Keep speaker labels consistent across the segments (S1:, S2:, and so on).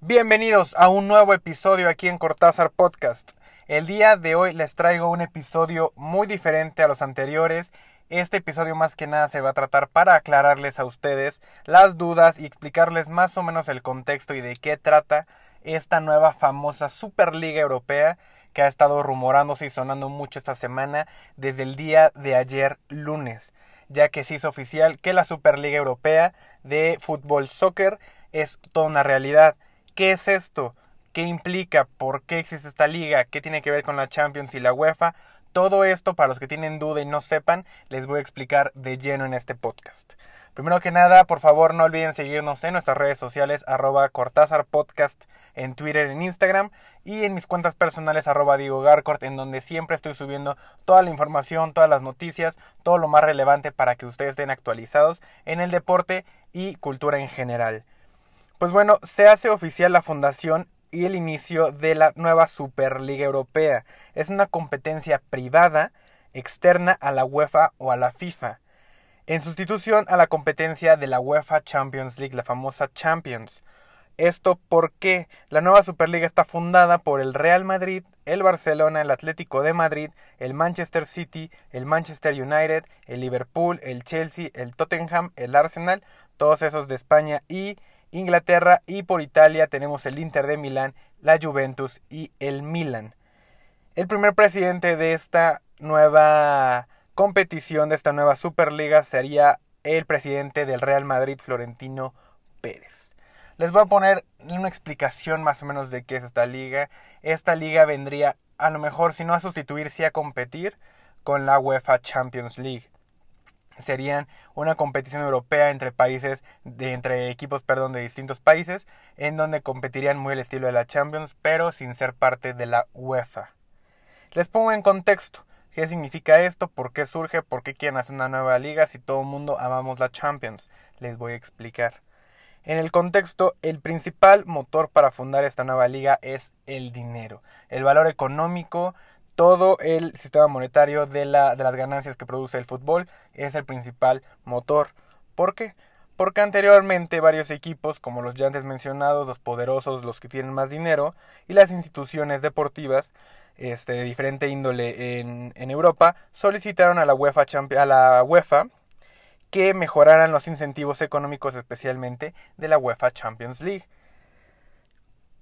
S1: Bienvenidos a un nuevo episodio aquí en Cortázar Podcast. El día de hoy les traigo un episodio muy diferente a los anteriores. Este episodio más que nada se va a tratar para aclararles a ustedes las dudas y explicarles más o menos el contexto y de qué trata esta nueva famosa Superliga Europea que ha estado rumorándose y sonando mucho esta semana desde el día de ayer lunes, ya que se hizo oficial que la Superliga Europea de fútbol soccer es toda una realidad. ¿Qué es esto? ¿Qué implica? ¿Por qué existe esta liga? ¿Qué tiene que ver con la Champions y la UEFA? Todo esto, para los que tienen duda y no sepan, les voy a explicar de lleno en este podcast. Primero que nada, por favor no olviden seguirnos en nuestras redes sociales arroba Cortázar Podcast en Twitter, en Instagram y en mis cuentas personales arroba Diego Garcort en donde siempre estoy subiendo toda la información, todas las noticias, todo lo más relevante para que ustedes estén actualizados en el deporte y cultura en general. Pues bueno, se hace oficial la fundación y el inicio de la nueva Superliga Europea. Es una competencia privada externa a la UEFA o a la FIFA, en sustitución a la competencia de la UEFA Champions League, la famosa Champions. Esto porque la nueva Superliga está fundada por el Real Madrid, el Barcelona, el Atlético de Madrid, el Manchester City, el Manchester United, el Liverpool, el Chelsea, el Tottenham, el Arsenal, todos esos de España y Inglaterra y por Italia tenemos el Inter de Milán, la Juventus y el Milan. El primer presidente de esta nueva competición, de esta nueva Superliga, sería el presidente del Real Madrid, Florentino Pérez. Les voy a poner una explicación más o menos de qué es esta liga. Esta liga vendría a lo mejor, si no a sustituir, sí a competir con la UEFA Champions League serían una competición europea entre países entre equipos perdón de distintos países en donde competirían muy el estilo de la Champions pero sin ser parte de la UEFA les pongo en contexto qué significa esto por qué surge por qué quieren hacer una nueva liga si todo el mundo amamos la Champions les voy a explicar en el contexto, el principal motor para fundar esta nueva liga es el dinero, el valor económico todo el sistema monetario de, de las ganancias que produce el fútbol es el principal motor. ¿Por qué? Porque anteriormente varios equipos, como los ya antes mencionados, los poderosos, los que tienen más dinero, y las instituciones deportivas este, de diferente índole en, Europa, solicitaron a la, UEFA a la UEFA que mejoraran los incentivos económicos especialmente de la UEFA Champions League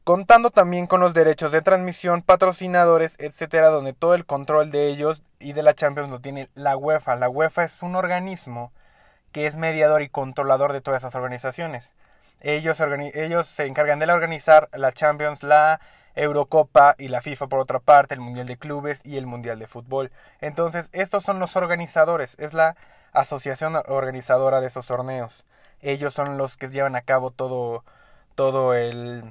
S1: contando también con los derechos de transmisión, patrocinadores, etcétera, donde todo el control de ellos y de la Champions lo tiene la UEFA. La UEFA es un organismo que es mediador y controlador de todas esas organizaciones. Ellos, ellos se encargan de organizar la Champions, la Eurocopa y la FIFA por otra parte, el Mundial de Clubes y el Mundial de Fútbol. Entonces, estos son los organizadores, es la asociación organizadora de esos torneos. Ellos son los que llevan a cabo todo, todo el,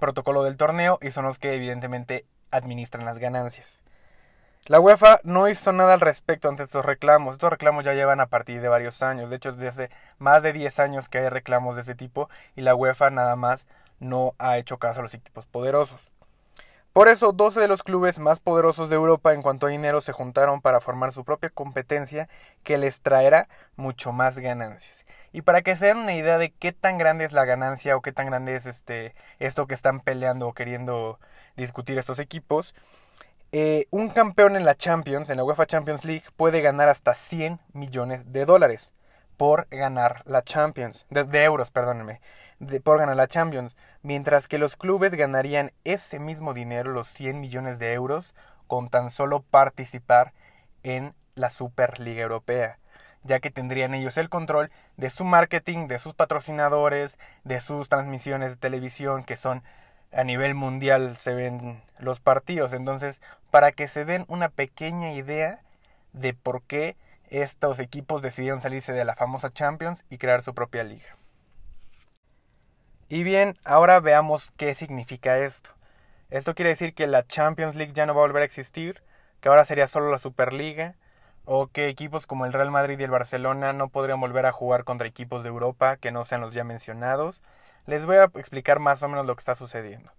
S1: protocolo del torneo y son los que evidentemente administran las ganancias. La UEFA no hizo nada al respecto ante estos reclamos. Estos reclamos ya llevan a partir de varios años. De hecho, desde más de 10 años que hay reclamos de ese tipo y la UEFA nada más no ha hecho caso a los equipos poderosos. Por eso, 12 de los clubes más poderosos de Europa en cuanto a dinero se juntaron para formar su propia competencia que les traerá mucho más ganancias. Y para que se den una idea de qué tan grande es la ganancia o qué tan grande es este, esto que están peleando o queriendo discutir estos equipos, eh, un campeón en la Champions, en la UEFA Champions League, puede ganar hasta 100 millones de dólares por ganar la Champions, de, euros, perdónenme, por ganar la Champions, mientras que los clubes ganarían ese mismo dinero, los 100 millones de euros, con tan solo participar en la Superliga Europea ya que tendrían ellos el control de su marketing, de sus patrocinadores, de sus transmisiones de televisión, que son a nivel mundial se ven los partidos. Entonces, para que se den una pequeña idea de por qué estos equipos decidieron salirse de la famosa Champions y crear su propia liga. Y bien, ahora veamos qué significa esto. Esto quiere decir que la Champions League ya no va a volver a existir, que ahora sería solo la Superliga, o que equipos como el Real Madrid y el Barcelona no podrían volver a jugar contra equipos de Europa que no sean los ya mencionados. Les voy a explicar más o menos lo que está sucediendo.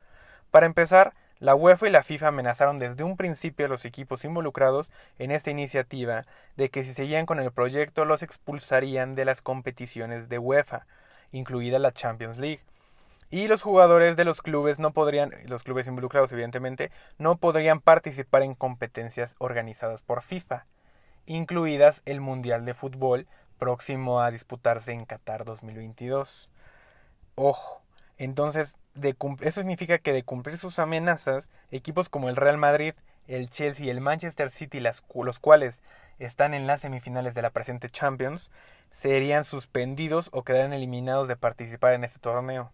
S1: Para empezar, La UEFA y la FIFA amenazaron desde un principio a los equipos involucrados en esta iniciativa de que si seguían con el proyecto los expulsarían de las competiciones de UEFA, incluida la Champions League. Y los jugadores de los clubes no podrían, los clubes involucrados evidentemente, no podrían participar en competencias organizadas por FIFA, incluidas el Mundial de Fútbol próximo a disputarse en Qatar 2022. Ojo, entonces, eso significa que de cumplir sus amenazas, equipos como el Real Madrid, el Chelsea y el Manchester City, los cuales están en las semifinales de la presente Champions, serían suspendidos o quedarán eliminados de participar en este torneo.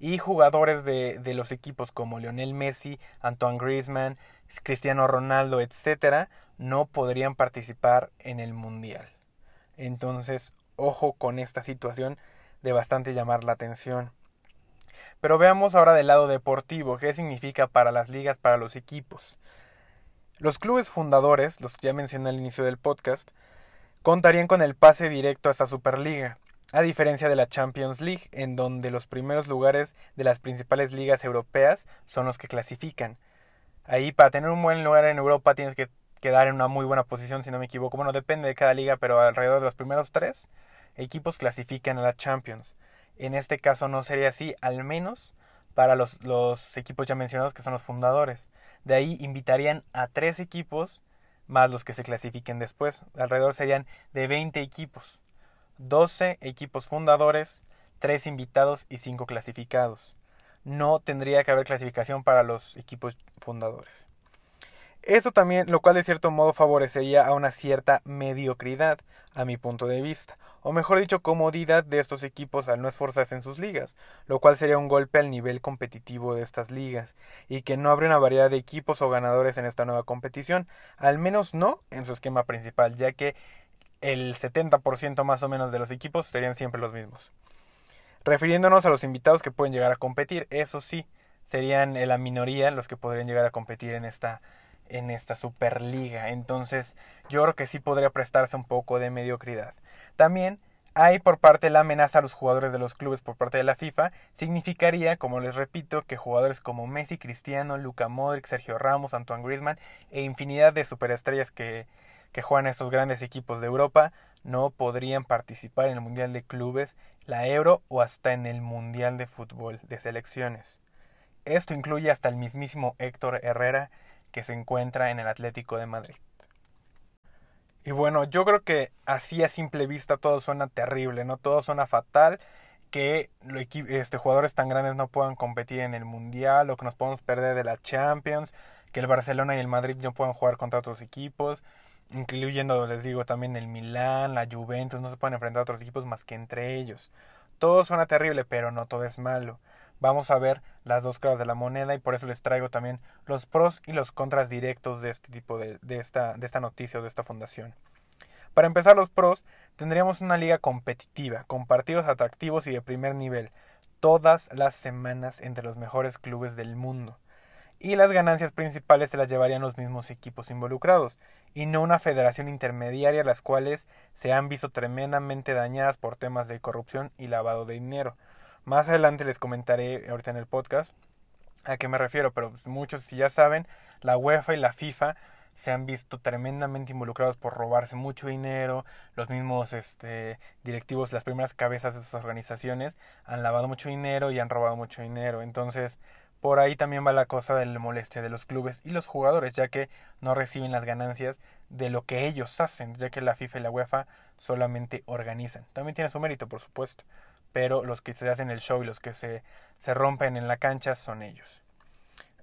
S1: Y jugadores de, de los equipos como Lionel Messi, Antoine Griezmann, Cristiano Ronaldo, etc., no podrían participar en el Mundial. Entonces, ojo con esta situación de bastante llamar la atención. Pero veamos ahora del lado deportivo, qué significa para las ligas, para los equipos. Los clubes fundadores, los que ya mencioné al inicio del podcast, contarían con el pase directo a esta Superliga, a diferencia de la Champions League, en donde los primeros lugares de las principales ligas europeas son los que clasifican. Ahí para tener un buen lugar en Europa tienes que quedar en una muy buena posición, si no me equivoco. Bueno, depende de cada liga, pero alrededor de los primeros tres equipos clasifican a la Champions. En este caso no sería así, al menos para los, los equipos ya mencionados que son los fundadores. De ahí invitarían a tres equipos más los que se clasifiquen después. Alrededor serían de 20 equipos. 12 equipos fundadores, 3 invitados y 5 clasificados. No tendría que haber clasificación para los equipos fundadores. Eso también, lo cual de cierto modo favorecería a una cierta mediocridad, a mi punto de vista, o mejor dicho, comodidad de estos equipos al no esforzarse en sus ligas, lo cual sería un golpe al nivel competitivo de estas ligas, y que no habría una variedad de equipos o ganadores en esta nueva competición, al menos no en su esquema principal, ya que el 70% más o menos de los equipos serían siempre los mismos. Refiriéndonos a los invitados que pueden llegar a competir, eso sí, serían la minoría los que podrían llegar a competir en esta en esta Superliga. Entonces, yo creo que sí podría prestarse un poco de mediocridad. También hay por parte la amenaza a los jugadores de los clubes por parte de la FIFA, significaría, como les repito, que jugadores como Messi, Cristiano, Luca Modric, Sergio Ramos, Antoine Griezmann e infinidad de superestrellas que, que juegan estos grandes equipos de Europa no podrían participar en el Mundial de Clubes, la Euro o hasta en el Mundial de Fútbol de Selecciones. Esto incluye hasta el mismísimo Héctor Herrera, que se encuentra en el Atlético de Madrid. Y bueno, yo creo que así a simple vista todo suena terrible, ¿no? Todo suena fatal, que este, jugadores tan grandes no puedan competir en el Mundial, o que nos podemos perder de la Champions, que el Barcelona y el Madrid no puedan jugar contra otros equipos, incluyendo, les digo, también el Milán, la Juventus, no se pueden enfrentar a otros equipos más que entre ellos. Todo suena terrible, pero no todo es malo vamos a ver las dos caras de la moneda y por eso les traigo también los pros y los contras directos de este tipo de, de, esta, de esta noticia o de esta fundación. Para empezar los pros, tendríamos una liga competitiva, con partidos atractivos y de primer nivel, todas las semanas entre los mejores clubes del mundo. Y las ganancias principales se las llevarían los mismos equipos involucrados, y no una federación intermediaria las cuales se han visto tremendamente dañadas por temas de corrupción y lavado de dinero. Más adelante les comentaré ahorita en el podcast a qué me refiero, pero muchos si ya saben, la UEFA y la FIFA se han visto tremendamente involucrados por robarse mucho dinero, los mismos este, directivos, las primeras cabezas de esas organizaciones han lavado mucho dinero y han robado mucho dinero. Entonces, por ahí también va la cosa de la molestia de los clubes y los jugadores, ya que no reciben las ganancias de lo que ellos hacen, ya que la FIFA y la UEFA solamente organizan. También tiene su mérito, por supuesto pero los que se hacen el show y los que se, se rompen en la cancha son ellos.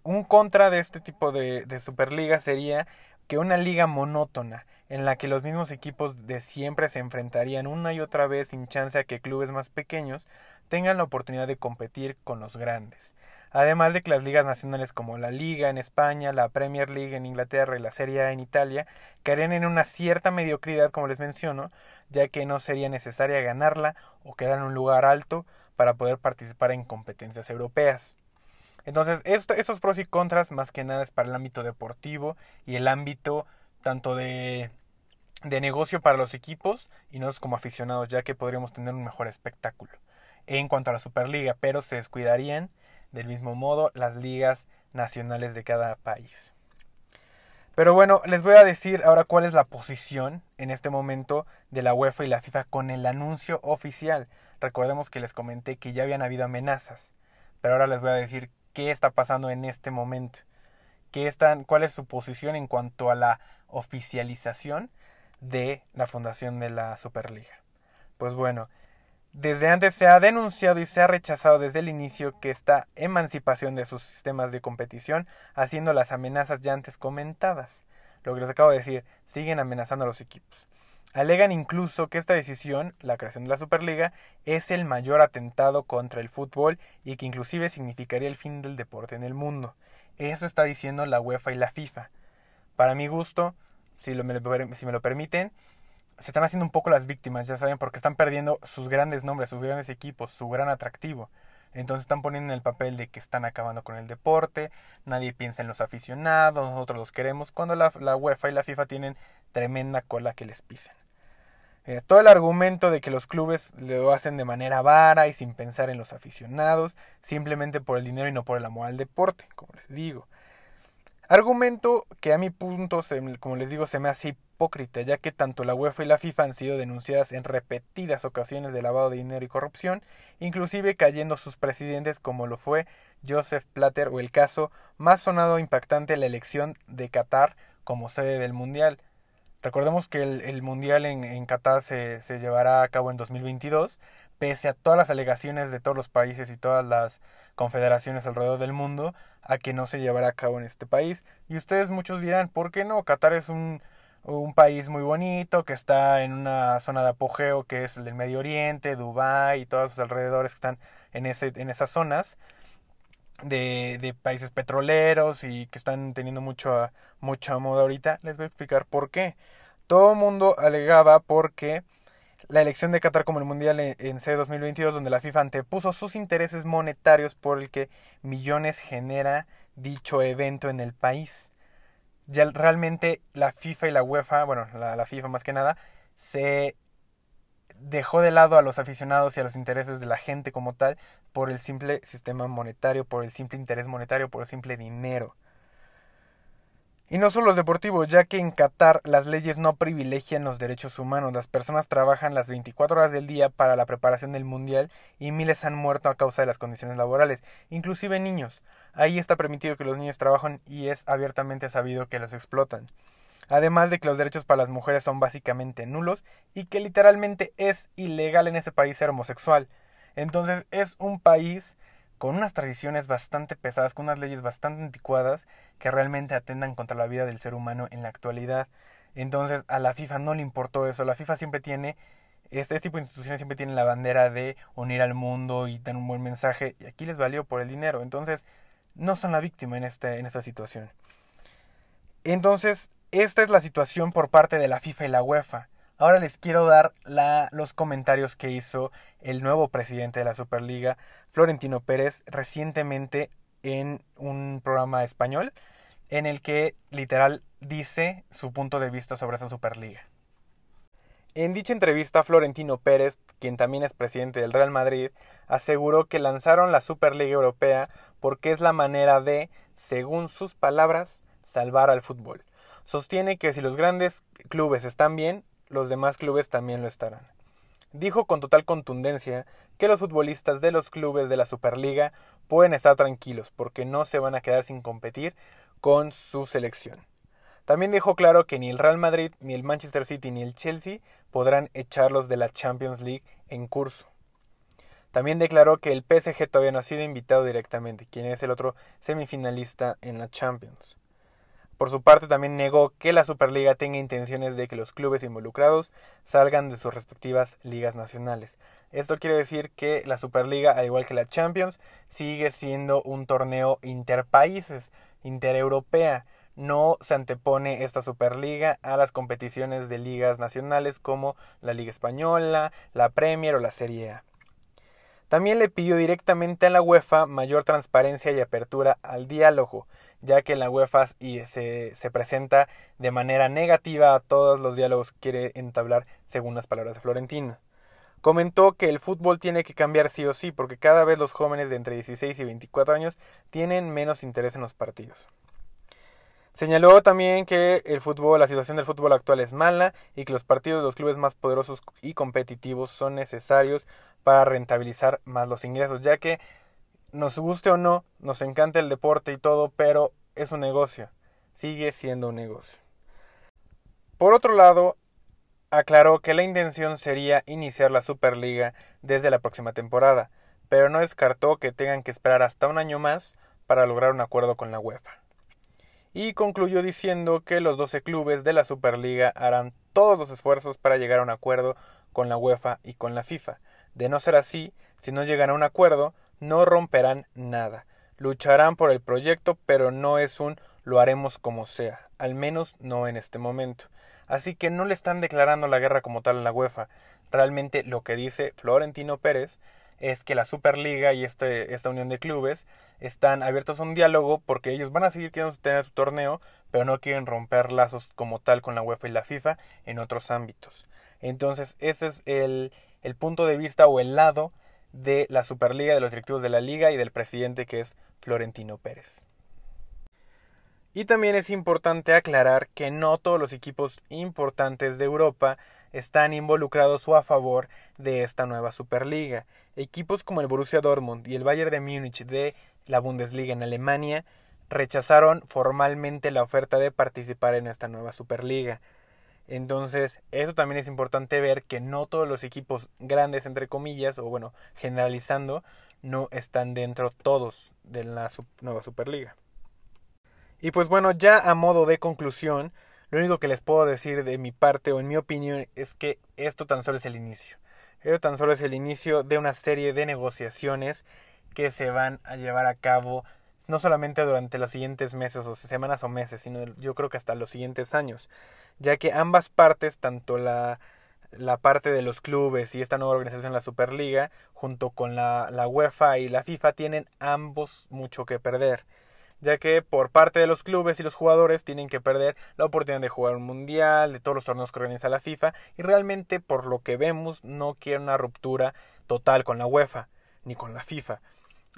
S1: Un contra de este tipo de, de Superliga sería que una liga monótona, en la que los mismos equipos de siempre se enfrentarían una y otra vez sin chance a que clubes más pequeños tengan la oportunidad de competir con los grandes. Además de que las ligas nacionales como la Liga en España, la Premier League en Inglaterra y la Serie A en Italia caerían en una cierta mediocridad, como les menciono, ya que no sería necesaria ganarla o quedar en un lugar alto para poder participar en competencias europeas. Entonces, estos pros y contras más que nada es para el ámbito deportivo y el ámbito tanto de, de negocio para los equipos y nosotros como aficionados, ya que podríamos tener un mejor espectáculo en cuanto a la Superliga, pero se descuidarían del mismo modo las ligas nacionales de cada país. Pero bueno, les voy a decir ahora cuál es la posición en este momento de la UEFA y la FIFA con el anuncio oficial. Recordemos que les comenté que ya habían habido amenazas, pero ahora les voy a decir qué está pasando en este momento. Qué están, cuál es su posición en cuanto a la oficialización de la fundación de la Superliga. Pues bueno, desde antes se ha denunciado y se ha rechazado desde el inicio que esta emancipación de sus sistemas de competición, haciendo las amenazas ya antes comentadas. Lo que les acabo de decir, siguen amenazando a los equipos. Alegan incluso que esta decisión, la creación de la Superliga, es el mayor atentado contra el fútbol y que inclusive significaría el fin del deporte en el mundo. Eso está diciendo la UEFA y la FIFA. Para mi gusto, si, si me lo permiten, se están haciendo un poco las víctimas, ya saben, porque están perdiendo sus grandes nombres, sus grandes equipos, su gran atractivo. Entonces están poniendo en el papel de que están acabando con el deporte, nadie piensa en los aficionados, nosotros los queremos, cuando la, la UEFA y la FIFA tienen tremenda cola que les pisen. Eh, todo el argumento de que los clubes lo hacen de manera vara y sin pensar en los aficionados, simplemente por el dinero y no por el amor al deporte, como les digo. Argumento que a mi punto, como les digo, se me hace hipócrita, ya que tanto la UEFA y la FIFA han sido denunciadas en repetidas ocasiones de lavado de dinero y corrupción, inclusive cayendo sus presidentes como lo fue Joseph Platter o el caso más sonado e impactante la elección de Qatar como sede del Mundial. Recordemos que el, Mundial en, Qatar se, se llevará a cabo en 2022, pese a todas las alegaciones de todos los países y todas las confederaciones alrededor del mundo, a que no se llevará a cabo en este país. Y ustedes muchos dirán, ¿por qué no? Qatar es un, un país muy bonito, que está en una zona de apogeo que es el del Medio Oriente, Dubái y todos sus alrededores que están en, ese, en esas zonas de, de países petroleros y que están teniendo mucho, mucha moda ahorita. Les voy a explicar por qué. Todo el mundo alegaba porque la elección de Qatar como el Mundial en C 2022, donde la FIFA antepuso sus intereses monetarios por el que millones genera dicho evento en el país. Ya realmente la FIFA y la UEFA, bueno, la, la FIFA más que nada, se dejó de lado a los aficionados y a los intereses de la gente como tal por el simple sistema monetario, por el simple interés monetario, por el simple dinero. Y no solo los deportivos, ya que en Qatar las leyes no privilegian los derechos humanos. Las personas trabajan las 24 horas del día para la preparación del mundial y miles han muerto a causa de las condiciones laborales, inclusive niños. Ahí está permitido que los niños trabajen y es abiertamente sabido que los explotan. Además de que los derechos para las mujeres son básicamente nulos y que literalmente es ilegal en ese país ser homosexual. Entonces es un país con unas tradiciones bastante pesadas, con unas leyes bastante anticuadas que realmente atendan contra la vida del ser humano en la actualidad. Entonces a la FIFA no le importó eso. La FIFA siempre tiene, este, este, tipo de instituciones siempre tienen la bandera de unir al mundo y dar un buen mensaje. Y aquí les valió por el dinero. Entonces no son la víctima en, este, en esta situación. Entonces, esta es la situación por parte de la FIFA y la UEFA. Ahora les quiero dar los comentarios que hizo el nuevo presidente de la Superliga, Florentino Pérez, recientemente en un programa español en el que literal dice su punto de vista sobre esa Superliga. En dicha entrevista, Florentino Pérez, quien también es presidente del Real Madrid, aseguró que lanzaron la Superliga Europea porque es la manera de, según sus palabras, salvar al fútbol. Sostiene que si los grandes clubes están bien, los demás clubes también lo estarán dijo con total contundencia que los futbolistas de los clubes de la Superliga pueden estar tranquilos porque no se van a quedar sin competir con su selección. También dejó claro que ni el Real Madrid, ni el Manchester City, ni el Chelsea podrán echarlos de la Champions League en curso. También declaró que el PSG todavía no ha sido invitado directamente, quien es el otro semifinalista en la Champions. Por su parte, también negó que la Superliga tenga intenciones de que los clubes involucrados salgan de sus respectivas ligas nacionales. Esto quiere decir que la Superliga, al igual que la Champions, sigue siendo un torneo interpaíses, intereuropea. No se antepone esta Superliga a las competiciones de ligas nacionales como la Liga Española, la Premier o la Serie A. También le pidió directamente a la UEFA mayor transparencia y apertura al diálogo, ya que la UEFA se, se presenta de manera negativa a todos los diálogos que quiere entablar según las palabras de Florentino. comentó que el fútbol tiene que cambiar sí o sí, porque cada vez los jóvenes de entre 16 y 24 años tienen menos interés en los partidos. Señaló también que el fútbol, la situación del fútbol actual es mala y que los partidos de los clubes más poderosos y competitivos son necesarios para rentabilizar más los ingresos, ya que nos guste o no, nos encanta el deporte y todo, pero es un negocio, sigue siendo un negocio. Por otro lado, aclaró que la intención sería iniciar la Superliga desde la próxima temporada, pero no descartó que tengan que esperar hasta un año más para lograr un acuerdo con la UEFA. Y concluyó diciendo que los 12 clubes de la Superliga harán todos los esfuerzos para llegar a un acuerdo con la UEFA y con la FIFA. De no ser así, si no llegan a un acuerdo, no romperán nada. Lucharán por el proyecto, pero no es un lo haremos como sea, al menos no en este momento. Así que no le están declarando la guerra como tal a la UEFA. Realmente lo que dice Florentino Pérez es que la Superliga y este, esta unión de clubes están abiertos a un diálogo porque ellos van a seguir queriendo tener su torneo, pero no quieren romper lazos como tal con la UEFA y la FIFA en otros ámbitos. Entonces, ese es el, el punto de vista o el lado de la Superliga, de los directivos de la liga y del presidente que es Florentino Pérez. Y también es importante aclarar que no todos los equipos importantes de Europa están involucrados o a favor de esta nueva Superliga. Equipos como el Borussia Dortmund y el Bayern de Múnich de la Bundesliga en Alemania rechazaron formalmente la oferta de participar en esta nueva Superliga. Entonces, eso también es importante ver que no todos los equipos grandes, entre comillas, o bueno, generalizando, no están dentro todos de la nueva Superliga. Y pues bueno, ya a modo de conclusión, lo único que les puedo decir de mi parte o en mi opinión es que esto tan solo es el inicio. Esto tan solo es el inicio de una serie de negociaciones que se van a llevar a cabo no solamente durante los siguientes meses o semanas o meses, sino yo creo que hasta los siguientes años, ya que ambas partes, tanto la, la parte de los clubes y esta nueva organización, la Superliga, junto con la, la UEFA y la FIFA, tienen ambos mucho que perder ya que por parte de los clubes y los jugadores tienen que perder la oportunidad de jugar un mundial, de todos los torneos que organiza la FIFA, y realmente por lo que vemos no quiere una ruptura total con la UEFA ni con la FIFA.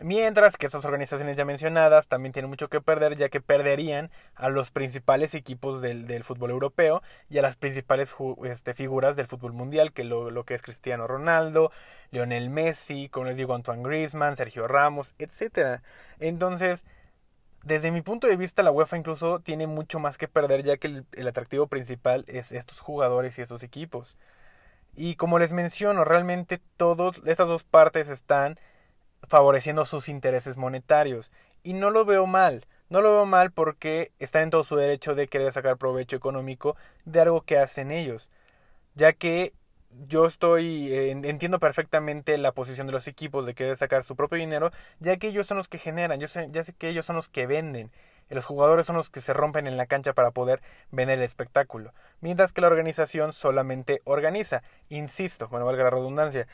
S1: Mientras que estas organizaciones ya mencionadas también tienen mucho que perder, ya que perderían a los principales equipos del, fútbol europeo y a las principales este, figuras del fútbol mundial, que lo, lo, que es Cristiano Ronaldo, Lionel Messi, como les digo, Antoine Griezmann, Sergio Ramos, etc. Entonces, desde mi punto de vista, la UEFA incluso tiene mucho más que perder, ya que el, atractivo principal es estos jugadores y estos equipos. Y como les menciono, realmente todas estas dos partes están favoreciendo sus intereses monetarios. Y no lo veo mal. No lo veo mal porque están en todo su derecho de querer sacar provecho económico de algo que hacen ellos. Ya que yo estoy entiendo perfectamente la posición de los equipos de querer sacar su propio dinero, ya que ellos son los que generan, yo sé, ya sé que ellos son los que venden. Los jugadores son los que se rompen en la cancha para poder vender el espectáculo, mientras que la organización solamente organiza. Insisto, bueno, valga la redundancia,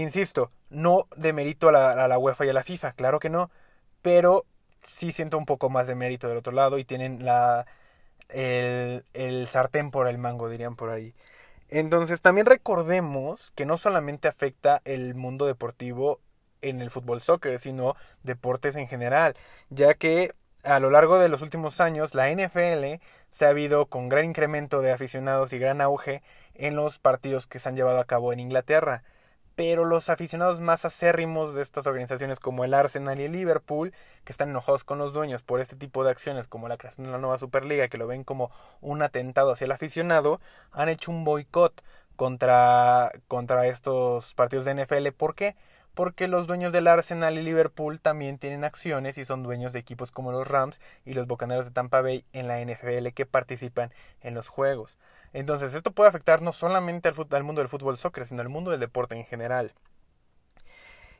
S1: insisto, no de mérito a la, a la UEFA y a la FIFA, claro que no, pero sí siento un poco más de mérito del otro lado y tienen la el, el sartén por el mango, dirían por ahí. Entonces también recordemos que no solamente afecta el mundo deportivo en el fútbol soccer, sino deportes en general, ya que a lo largo de los últimos años la NFL se ha habido con gran incremento de aficionados y gran auge en los partidos que se han llevado a cabo en Inglaterra pero los aficionados más acérrimos de estas organizaciones como el Arsenal y el Liverpool, que están enojados con los dueños por este tipo de acciones como la creación de la nueva Superliga, que lo ven como un atentado hacia el aficionado, han hecho un boicot contra, contra estos partidos de NFL. ¿Por qué? Porque los dueños del Arsenal y Liverpool también tienen acciones y son dueños de equipos como los Rams y los Bocaneros de Tampa Bay en la NFL que participan en los juegos. Entonces, esto puede afectar no solamente al, mundo del fútbol soccer, sino al mundo del deporte en general.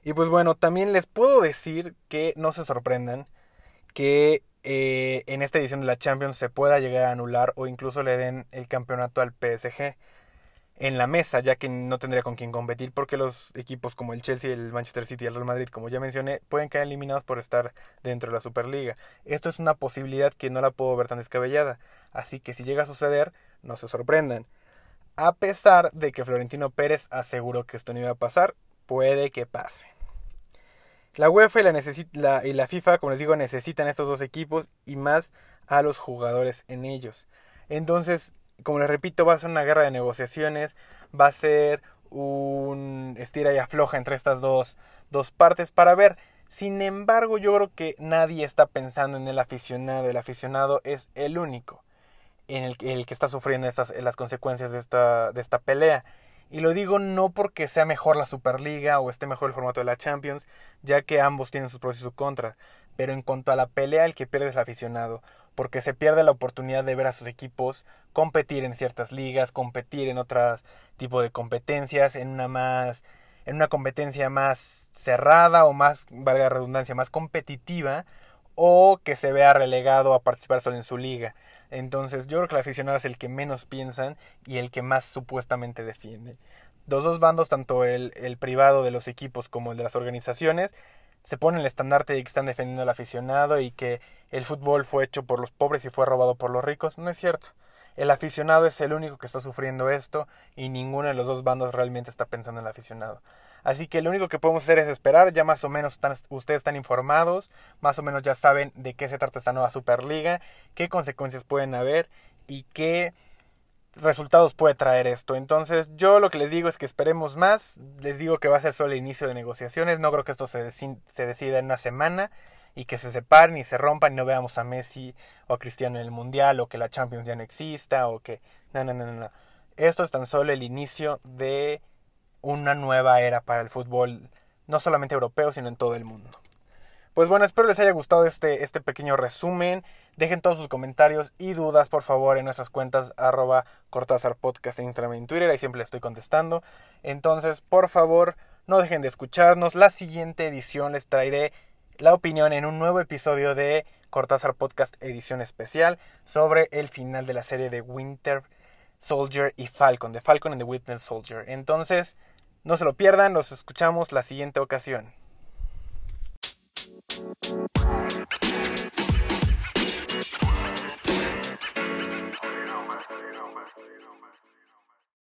S1: Y pues bueno, también les puedo decir que no se sorprendan que eh, en esta edición de la Champions se pueda llegar a anular o incluso le den el campeonato al PSG en la mesa, ya que no tendría con quién competir porque los equipos como el Chelsea, el Manchester City y el Real Madrid, como ya mencioné, pueden quedar eliminados por estar dentro de la Superliga. Esto es una posibilidad que no la puedo ver tan descabellada, así que si llega a suceder, no se sorprendan. A pesar de que Florentino Pérez aseguró que esto no iba a pasar, puede que pase. La UEFA y la, FIFA, como les digo, necesitan estos dos equipos y más a los jugadores en ellos. Entonces, como les repito, va a ser una guerra de negociaciones, va a ser un estira y afloja entre estas dos, dos partes para ver. Sin embargo, yo creo que nadie está pensando en el aficionado. El aficionado es el único en el, que está sufriendo estas, las consecuencias de esta, de esta pelea. Y lo digo no porque sea mejor la Superliga o esté mejor el formato de la Champions, ya que ambos tienen sus pros y sus contras. Pero en cuanto a la pelea, el que pierde es el aficionado, porque se pierde la oportunidad de ver a sus equipos competir en ciertas ligas, competir en otros tipo de competencias, en una más en una competencia más cerrada o más, valga la redundancia, más competitiva, o que se vea relegado a participar solo en su liga. Entonces yo creo que el aficionado es el que menos piensan y el que más supuestamente defiende. Los dos bandos, tanto el, el privado de los equipos como el de las organizaciones, se ponen el estandarte de que están defendiendo al aficionado y que el fútbol fue hecho por los pobres y fue robado por los ricos. No es cierto. El aficionado es el único que está sufriendo esto y ninguno de los dos bandos realmente está pensando en el aficionado. Así que lo único que podemos hacer es esperar, ya más o menos están, ustedes están informados, más o menos ya saben de qué se trata esta nueva Superliga, qué consecuencias pueden haber y qué resultados puede traer esto. Entonces yo lo que les digo es que esperemos más, les digo que va a ser solo el inicio de negociaciones, no creo que esto se, se decida en una semana y que se separen y se rompan y no veamos a Messi o a Cristiano en el Mundial o que la Champions ya no exista o que... No, no, no, no. Esto es tan solo el inicio de una nueva era para el fútbol, no solamente europeo, sino en todo el mundo. Pues bueno, espero les haya gustado este, este pequeño resumen. Dejen todos sus comentarios y dudas, por favor, en nuestras cuentas arroba Cortázar Podcast en Instagram y en Twitter. Ahí siempre les estoy contestando. Entonces, por favor, no dejen de escucharnos. La siguiente edición les traeré la opinión en un nuevo episodio de Cortázar Podcast edición especial sobre el final de la serie de Winter Soldier y Falcon, de Falcon and the Winter Soldier. Entonces, no se lo pierdan, nos escuchamos la siguiente ocasión.